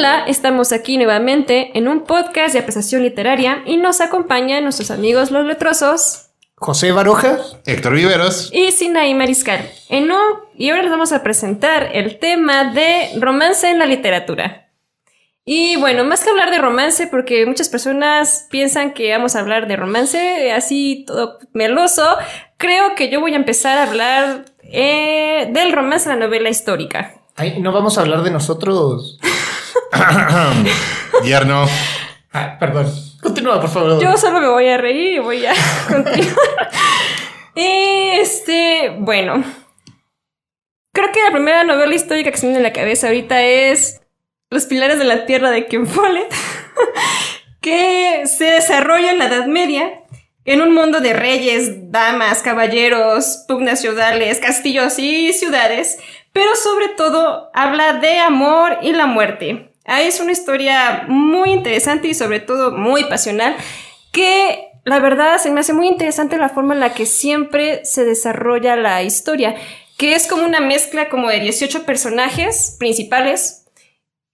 Hola, estamos aquí nuevamente en un podcast de apreciación literaria y nos acompañan nuestros amigos los letrosos. José Baroja, Héctor Viveros y Sinaí Mariscal. En un, y ahora les vamos a presentar el tema de romance en la literatura. Y bueno, más que hablar de romance, porque muchas personas piensan que vamos a hablar de romance así todo meloso, creo que yo voy a empezar a hablar eh, del romance en la novela histórica. Ay, no vamos a hablar de nosotros. Yerno. Ah, perdón. Continúa, por favor. Yo solo me voy a reír y voy a continuar. este, bueno. Creo que la primera novela histórica que se me viene en la cabeza ahorita es Los Pilares de la Tierra de Ken Follett, que se desarrolla en la Edad Media, en un mundo de reyes, damas, caballeros, pugnas feudales, castillos y ciudades, pero sobre todo habla de amor y la muerte. Es una historia muy interesante y sobre todo muy pasional que la verdad se me hace muy interesante la forma en la que siempre se desarrolla la historia, que es como una mezcla como de 18 personajes principales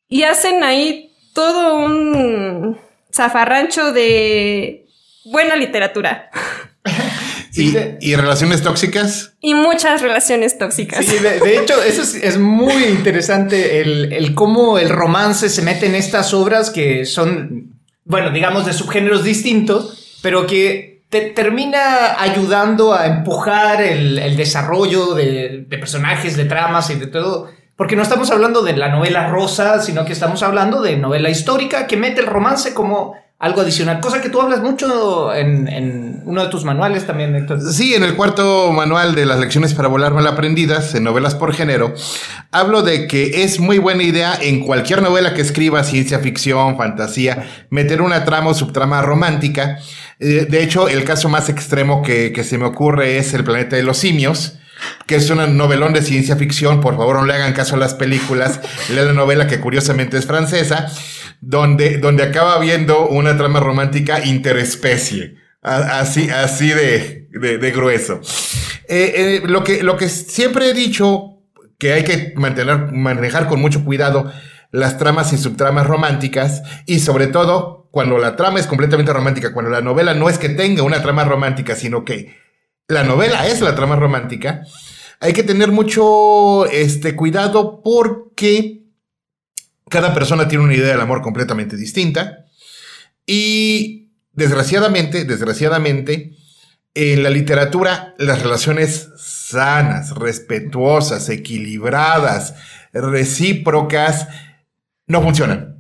y hacen ahí todo un zafarrancho de buena literatura. ¿Y, relaciones tóxicas? Y muchas relaciones tóxicas. Sí, de, hecho, eso es, muy interesante, el, cómo el romance se mete en estas obras que son, bueno, digamos, de subgéneros distintos, pero que te termina ayudando a empujar el, desarrollo de, de personajes, de tramas y de todo. Porque no estamos hablando de la novela rosa, sino que estamos hablando de novela histórica que mete el romance como algo adicional, cosa que tú hablas mucho en, uno de tus manuales también, Héctor. Sí, en el cuarto manual de las lecciones para volar mal aprendidas, en novelas por género, hablo de que es muy buena idea en cualquier novela que escriba, ciencia ficción, fantasía, meter una trama o subtrama romántica. Eh, de hecho, el caso más extremo que, que se me ocurre es El planeta de los simios que es un novelón de ciencia ficción, por favor no le hagan caso a las películas, lea la novela que curiosamente es francesa, donde, donde acaba viendo una trama romántica interespecie. Así, así de, de, grueso. Eh, eh, lo, que, lo que siempre he dicho, que hay que mantener, manejar con mucho cuidado las tramas y subtramas románticas, y sobre todo cuando la trama es completamente romántica, cuando la novela no es que tenga una trama romántica, sino que la novela es la trama romántica, hay que tener mucho este, cuidado porque cada persona tiene una idea del amor completamente distinta. Y desgraciadamente, desgraciadamente, en la literatura las relaciones sanas, respetuosas, equilibradas, recíprocas, no funcionan.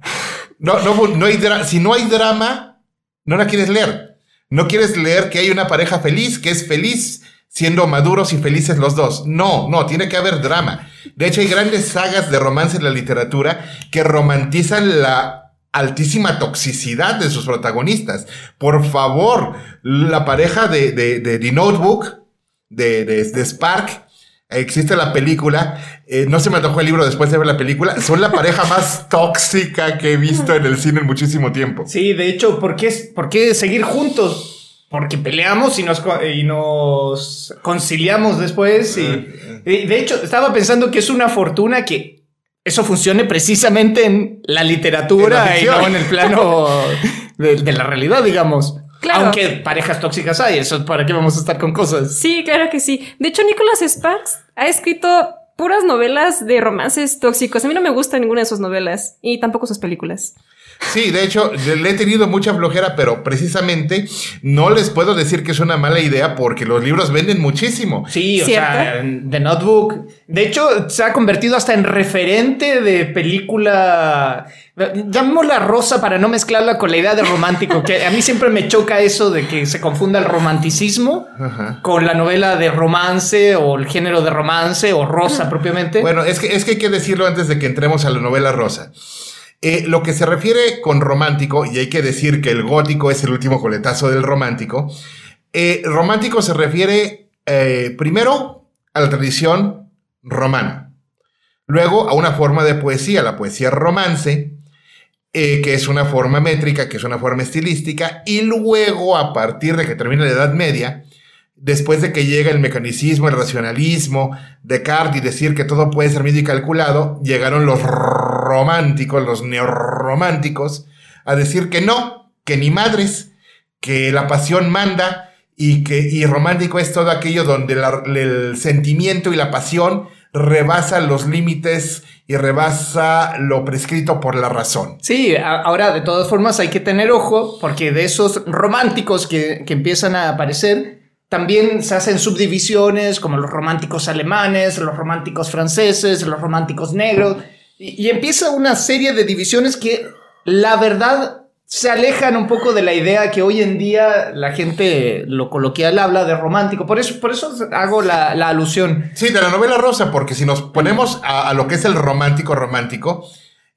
No, no, hay si no hay drama, no la quieres leer. No quieres leer que hay una pareja feliz, que es feliz siendo maduros y felices los dos. No, no, tiene que haber drama. De hecho, hay grandes sagas de romance en la literatura que romantizan la altísima toxicidad de sus protagonistas. Por favor, la pareja de, de, de The Notebook, de, de, Spark, existe la película, eh, no se me antojó el libro después de ver la película, son la pareja más tóxica que he visto en el cine en muchísimo tiempo. Sí, de hecho, ¿por qué, por qué seguir juntos? porque peleamos y nos, y nos conciliamos después. Y, de hecho, estaba pensando que es una fortuna que eso funcione precisamente en la literatura y no en el plano de, la realidad, digamos. Aunque parejas tóxicas hay, eso para qué vamos a estar con cosas. Sí, claro que sí. De hecho, Nicholas Sparks ha escrito puras novelas de romances tóxicos. A mí no me gusta ninguna de sus novelas y tampoco sus películas. Sí, de hecho, le he tenido mucha flojera, pero precisamente no les puedo decir que es una mala idea porque los libros venden muchísimo. Sí, o sea, The Notebook. De hecho, se ha convertido hasta en referente de película. Llamémosla rosa para no mezclarla con la idea de romántico, que a mí siempre me choca eso de que se confunda el romanticismo con la novela de romance o el género de romance o rosa propiamente. Bueno, es que, es que hay que decirlo antes de que entremos a la novela rosa. Eh, lo que se refiere con romántico, y hay que decir que el gótico es el último coletazo del romántico, eh, romántico se refiere eh, primero a la tradición romana, luego a una forma de poesía, la poesía romance, que es una forma métrica, que es una forma estilística, y luego a partir de que termina la Edad Media, después de que llega el mecanicismo, el racionalismo, Descartes y decir que todo puede ser medido y calculado, llegaron los románticos, los neorrománticos, a decir que no, que ni madres, que la pasión manda y que y romántico es todo aquello donde el sentimiento y la pasión rebasa los límites y rebasa lo prescrito por la razón. Sí, ahora de todas formas hay que tener ojo porque de esos románticos que, empiezan a aparecer, también se hacen subdivisiones como los románticos alemanes, los románticos franceses, los románticos negros, y empieza una serie de divisiones que la verdad se alejan un poco de la idea que hoy en día la gente lo coloquial habla de romántico. Por eso, por eso hago la, alusión. Sí, de la novela rosa, porque si nos ponemos a, lo que es el romántico romántico,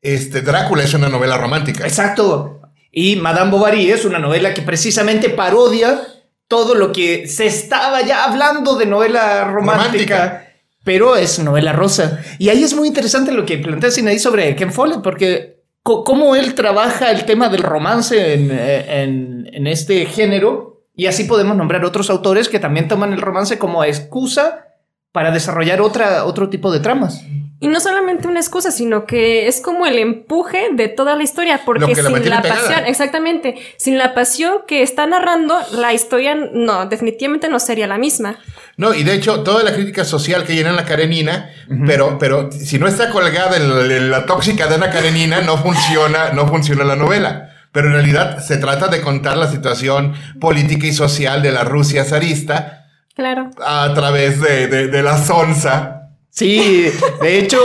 este Drácula es una novela romántica. Exacto. Y Madame Bovary es una novela que precisamente parodia todo lo que se estaba ya hablando de novela romántica. Pero es novela rosa. Y ahí es muy interesante lo que plantea Sinaí sobre Ken Follett, porque cómo él trabaja el tema del romance eh, en, este género y así podemos nombrar otros autores que también toman el romance como excusa para desarrollar otra, otro tipo de tramas. Y no solamente una excusa, sino que es como el empuje de toda la historia, porque sin la, pasión, exactamente, sin la pasión que está narrando, la historia no, definitivamente no sería la misma. No, y de hecho, toda la crítica social que llena la Karenina, pero, pero si no está colgada en la, tóxica de Ana Karenina, no funciona, no funciona la novela. Pero en realidad se trata de contar la situación política y social de la Rusia zarista. Claro. A través de, de, la sonza Sí, de hecho,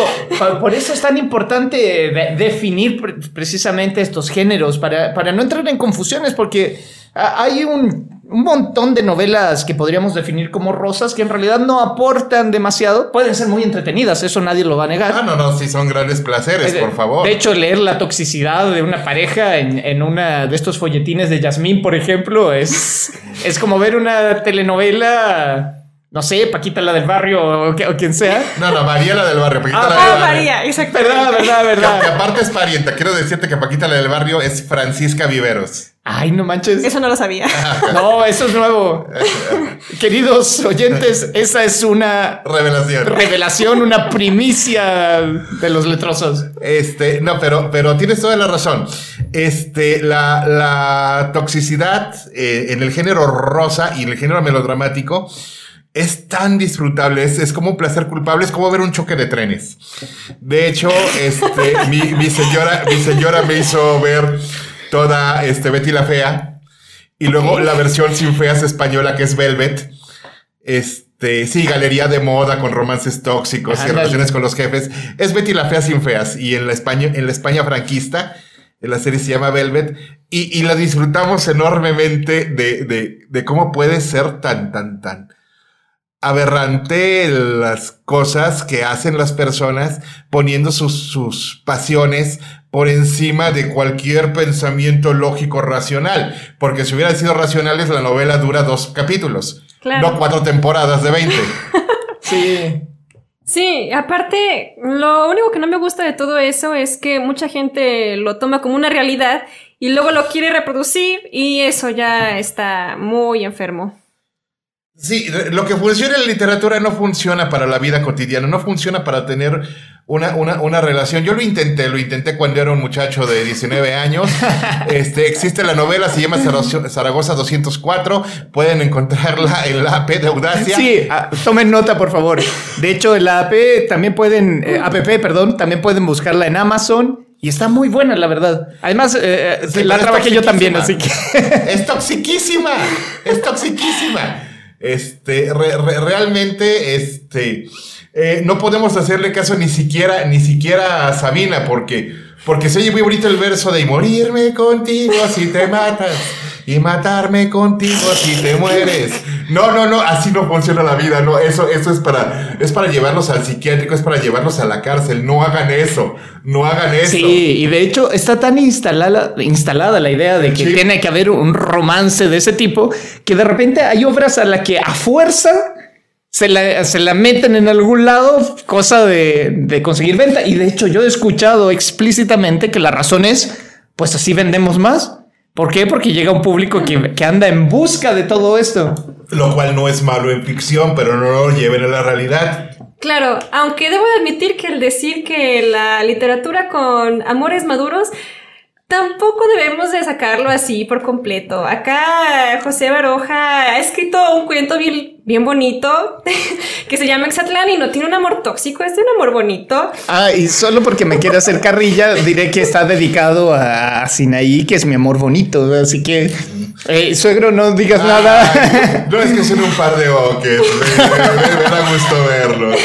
por eso es tan importante definir precisamente estos géneros, para, para no entrar en confusiones, porque hay un un montón de novelas que podríamos definir como rosas que en realidad no aportan demasiado. Pueden ser muy entretenidas, eso nadie lo va a negar. Ah, no, no, sí son grandes placeres, eh, por favor. De hecho, leer la toxicidad de una pareja en, en una de estos folletines de Yasmín, por ejemplo, es, es como ver una telenovela no sé, Paquita la del barrio o, quien sea. No, no, María la del barrio. Paquita ah, la del barrio. María, exacto. Verdad, verdad, verdad. Que, aparte es parienta. Quiero decirte que Paquita la del barrio es Francisca Viveros. Ay, no manches. Eso no lo sabía. no, eso es nuevo. Queridos oyentes, esa es una revelación. Revelación, una primicia de los letrosos. Este, no, pero, pero tienes toda la razón. Este, la, la toxicidad eh, en el género rosa y en el género melodramático es tan disfrutable, es, como un placer culpable, es como ver un choque de trenes. De hecho, este, mi, señora, mi señora me hizo ver toda este, Betty la Fea y luego la versión sin feas española que es Velvet. Este, sí, galería de moda con romances tóxicos y relaciones con los jefes. Es Betty la Fea sin feas y en la España, en la España franquista, la serie se llama Velvet y, la disfrutamos enormemente de, de, de cómo puede ser tan, tan, tan aberrante las cosas que hacen las personas poniendo sus, sus, pasiones por encima de cualquier pensamiento lógico racional. Porque si hubiera sido racionales, la novela dura dos capítulos, no cuatro temporadas de 20. sí. Sí, aparte, lo único que no me gusta de todo eso es que mucha gente lo toma como una realidad y luego lo quiere reproducir y eso ya está muy enfermo. Sí, lo que funciona en la literatura no funciona para la vida cotidiana, no funciona para tener una, una, una, relación. Yo lo intenté, lo intenté cuando era un muchacho de 19 años. Este, existe la novela, se llama Zaragoza 204. Pueden encontrarla en la AP de Audacia. Sí, ah, tomen nota, por favor. De hecho, en la AP también pueden, eh, app, perdón, también pueden buscarla en Amazon. Y está muy buena, la verdad. Además, eh, eh, la trabajé yo también, así que. Es toxiquísima. Es toxiquísima. Este, realmente, este, eh, no podemos hacerle caso ni siquiera, ni siquiera a Sabina, porque, porque se oye muy bonito el verso de morirme contigo si te matas y matarme contigo si te mueres. No, no, no, así no funciona la vida, no, eso, eso es para, es para llevarlos al psiquiátrico, es para llevarlos a la cárcel, no hagan eso, no hagan eso. Sí, y de hecho está tan instalada, instalada la idea de que tiene que haber un romance de ese tipo, que de repente hay obras a las que a fuerza se la, se la, meten en algún lado, cosa de, de, conseguir venta. Y de hecho, yo he escuchado explícitamente que la razón es, pues así vendemos más. ¿Por qué? Porque llega un público que, anda en busca de todo esto. Lo cual no es malo en ficción, pero no lo lleven a la realidad. Claro, aunque debo admitir que el decir que la literatura con amores maduros tampoco debemos de sacarlo así por completo. Acá José Baroja ha escrito un cuento bien, bien bonito que se llama Exatlán y no tiene un amor tóxico, es un amor bonito. Ah, y solo porque me quiere hacer carrilla, diré que está dedicado a Sinaí, que es mi amor bonito. Así que, eh, suegro, no digas Ah, nada. No es que son un par de oques. Me, me- me da gusto verlo.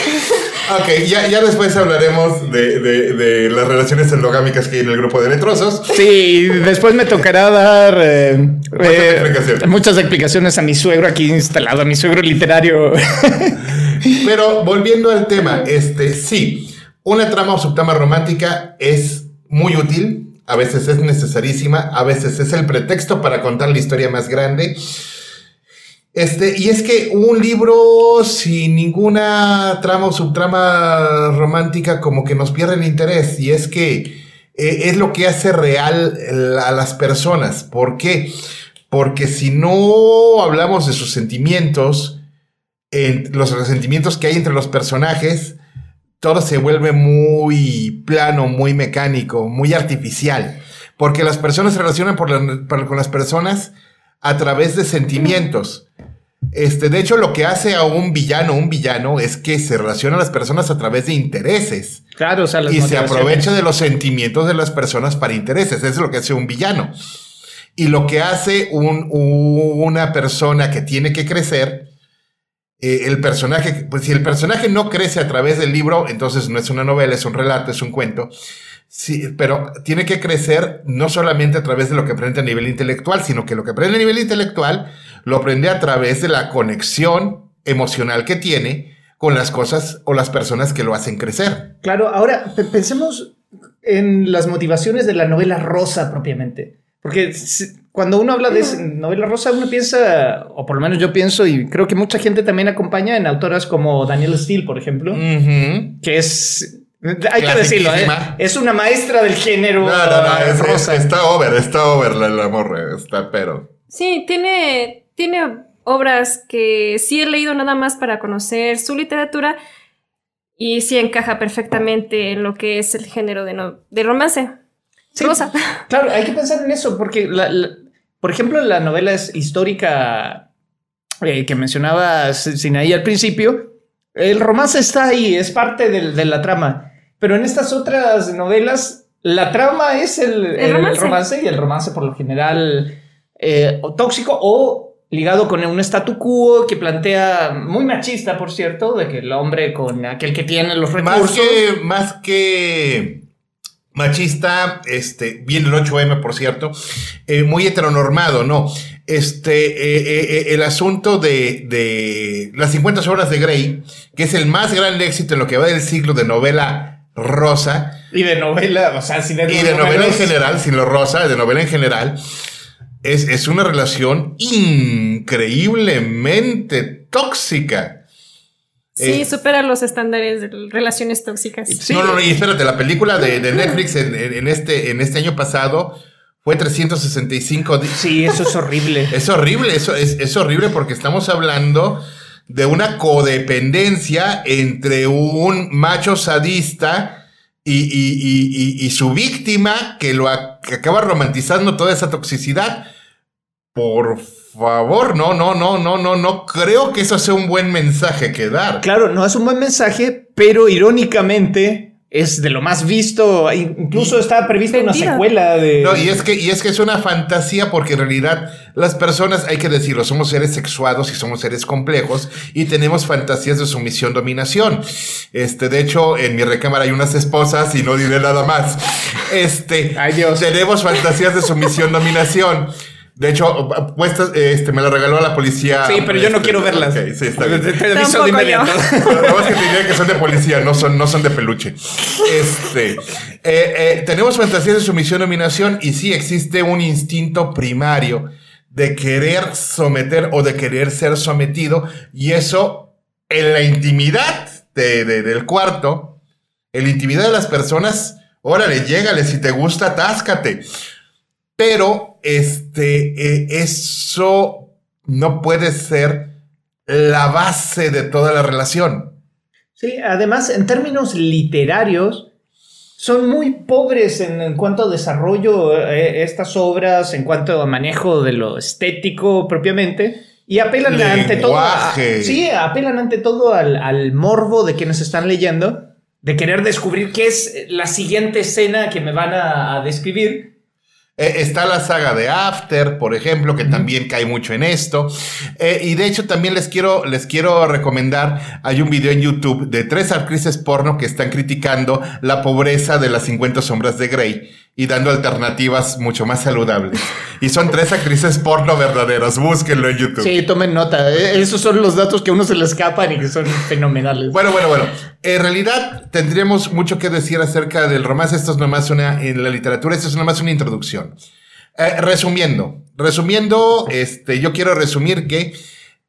Ok, ya, ya después hablaremos de, de- de las relaciones endogámicas que hay en el grupo de letrosos. Sí, después me tocará dar eh, eh, explicaciones. muchas explicaciones a mi suegro aquí instalado, a mi suegro literario. Pero volviendo al tema, este sí, una trama o subtrama romántica es muy útil, a veces es necesarísima, a veces es el pretexto para contar la historia más grande. Este, y es que un libro sin ninguna trama o subtrama romántica como que nos pierde el interés y es que eh, es lo que hace real a las personas. ¿Por qué? Porque si no hablamos de sus sentimientos, en los resentimientos que hay entre los personajes, todo se vuelve muy plano, muy mecánico, muy artificial. Porque las personas se relacionan por la- por- con las personas a través de sentimientos. Este, de hecho, lo que hace a un villano un villano es que se relaciona a las personas a través de intereses claro, o sea, las y se aprovecha de los sentimientos de las personas para intereses. Eso es lo que hace un villano. Y lo que hace un- una persona que tiene que crecer, eh, el personaje, pues si el personaje no crece a través del libro, entonces no es una novela, es un relato, es un cuento. Sí, pero tiene que crecer no solamente a través de lo que aprende a nivel intelectual, sino que lo que aprende a nivel intelectual lo aprende a través de la conexión emocional que tiene con las cosas o las personas que lo hacen crecer. Claro, ahora pe- pensemos en las motivaciones de la novela rosa propiamente. Porque cuando uno habla de novela rosa, uno piensa, o por lo menos yo pienso, y creo que mucha gente también acompaña en autoras como Danielle Steele, por ejemplo, que es. Hay que decirlo, ¿eh? Es una maestra del género No, no, no, es- es- rosa. está over, está over la, la morra, está pero. Sí, tiene, tiene obras que sí he leído nada más para conocer su literatura y sí encaja perfectamente en lo que es el género de, no- de romance. Sí, Rosa. Claro, hay que pensar en eso, porque, la- la- por ejemplo, la novela es histórica eh, que mencionaba Sinaí al principio. El romance está ahí, es parte del- de la trama. Pero en estas otras novelas, la trama es el, el romance. romance. y el romance por lo general eh, o tóxico o ligado con un statu quo que plantea, muy machista, por cierto, de que el hombre con aquel que tiene los Más recursos... que, más que machista, este, viene el 8M, por cierto, eh, muy heteronormado, ¿no? Este, eh, eh, eh, el asunto de, de las 50 horas de Grey, que es el más gran éxito en lo que va del siglo de novela rosa, Y de novela, o sea, si de, y de novela en general, sin lo rosa, de novela en general, es, es una relación increíblemente tóxica. Sí, Eh, supera los estándares de relaciones tóxicas. Sí. No, no, no, y espérate, la película de, de Netflix en, en- este, en este año pasado fue 365 días. Sí, eso es horrible. Es horrible, eso es, es horrible porque estamos hablando de una codependencia entre un macho sadista y, y- y- y- su víctima que lo que acaba romantizando toda esa toxicidad. Por favor, no, no, no, no, no, no creo que eso sea un buen mensaje que dar. Claro, no es un buen mensaje, pero irónicamente es de lo más visto. Incluso está prevista una Vendido. secuela de. No, y es que, y es que es una fantasía porque en realidad las personas, hay que decirlo, somos seres sexuados y somos seres complejos y tenemos fantasías de sumisión, dominación. Este, de hecho, en mi recámara hay unas esposas y no diré nada más. Este, Ay, Dios. tenemos fantasías de sumisión, dominación. De hecho, puestas, este, me la regaló la policía. Sí, pero yo no Este, quiero verlas. ok, sí, está bien. Te- te aviso de inmediato. Nada más que te diría que son de policía, no son, no son de peluche. Este, eh, eh, tenemos fantasías de sumisión, dominación, y sí existe un instinto primario de querer someter o de querer ser sometido, y eso en la intimidad de- de- del cuarto, en la intimidad de las personas, órale, llégale, si te gusta, atáscate. Pero este, eh, eso no puede ser la base de toda la relación. Sí, además, en términos literarios, son muy pobres en, en cuanto a desarrollo eh, estas obras, en cuanto a manejo de lo estético propiamente. Y apelan ante todo. a- sí, apelan ante todo al, al morbo de quienes están leyendo, de querer descubrir qué es la siguiente escena que me van a, a describir. Eh, está la saga de After, por ejemplo, que también cae mucho en esto. Eh, y de hecho, también les quiero, les quiero recomendar, hay un video en YouTube de tres actrices porno que están criticando la pobreza de las 50 sombras de Grey y dando alternativas mucho más saludables. Y son tres actrices porno verdaderas, búsquenlo en YouTube. Sí, tomen nota. eh, Esos son los datos que a uno se le escapan y que son fenomenales. Bueno, bueno, bueno. En realidad tendríamos mucho que decir acerca del romance. Esto es nomás una, en la literatura, esto es nomás una introducción. Eh, resumiendo, resumiendo, este, yo quiero resumir que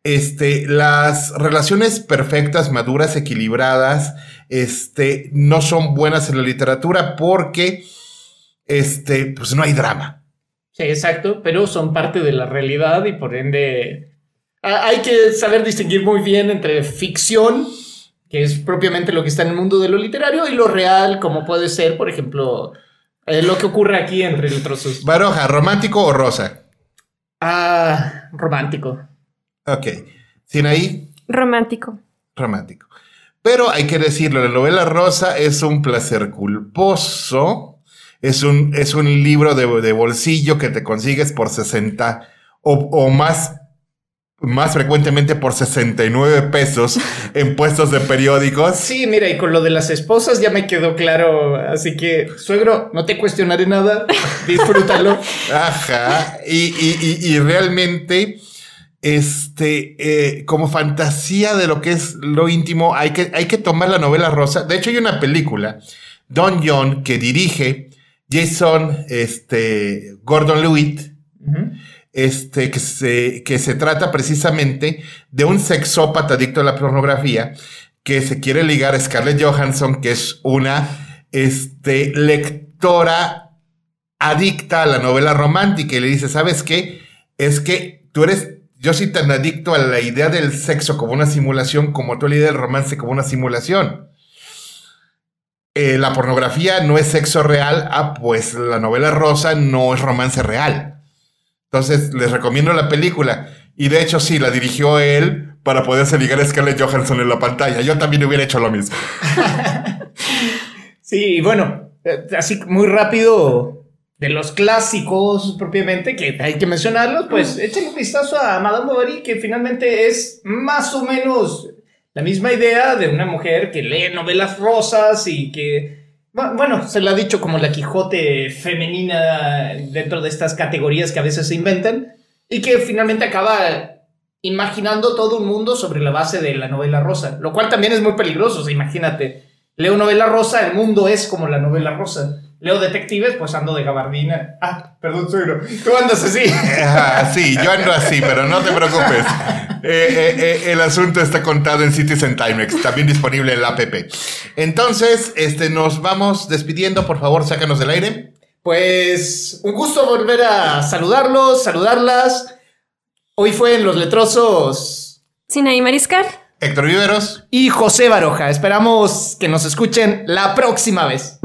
este, las relaciones perfectas, maduras, equilibradas, este, no son buenas en la literatura porque, este, pues no hay drama. Sí, exacto, pero son parte de la realidad y por ende hay que saber distinguir muy bien entre ficción, que es propiamente lo que está en el mundo de lo literario, y lo real, como puede ser, por ejemplo, eh, lo que ocurre aquí entre el trozos. Baroja, romántico o rosa. Ah, romántico. Ok. Sinaí, Romántico. romántico. Pero hay que decirlo, la novela rosa es un placer culposo, es un, es un libro de, de bolsillo que te consigues por 60 o, o más, más frecuentemente por 69 pesos en puestos de periódicos. Sí, mira, y con lo de las esposas ya me quedó claro, así que, suegro, no te cuestionaré nada, disfrútalo. Ajá. Y, y- y- y realmente, este, eh, como fantasía de lo que es lo íntimo, hay que, hay que tomar la novela rosa. De hecho, hay una película, Don John, que dirige Jason este, Gordon Lewitt, este, que, se, que se trata precisamente de un sexópata adicto a la pornografía que se quiere ligar a Scarlett Johansson, que es una este, lectora adicta a la novela romántica y le dice, ¿sabes qué? Es que tú eres, yo soy tan adicto a la idea del sexo como una simulación como tú a la idea del romance como una simulación. Eh, la pornografía no es sexo real, ah, pues la novela rosa no es romance real. Entonces, les recomiendo la película. Y de hecho, sí, la dirigió él para poderse ligar a Scarlett Johansson en la pantalla. Yo también hubiera hecho lo mismo. Sí, bueno, eh, así muy rápido de los clásicos propiamente, que hay que mencionarlos, pues échale un vistazo a Madame Bovary, que finalmente es más o menos la misma idea de una mujer que lee novelas rosas y que, bu- bueno, se la ha dicho como la Quijote femenina dentro de estas categorías que a veces se inventan, y que finalmente acaba imaginando todo un mundo sobre la base de la novela rosa, lo cual también es muy peligroso, imagínate. Leo novela rosa, el mundo es como la novela rosa. Leo detectives, pues ando de gabardina. Ah, perdón, suegro. Tú andas así. Ah, sí, yo ando así, pero no te preocupes. Eh, eh, eh, el asunto está contado en Citizen Timex, también disponible en la app. Entonces, este, nos vamos despidiendo. Por favor, sácanos del aire. Pues un gusto volver a saludarlos, saludarlas. Hoy fue en Los Letrosos Sinaí Mariscal. Héctor Viveros. y José Baroja. Esperamos que nos escuchen la próxima vez.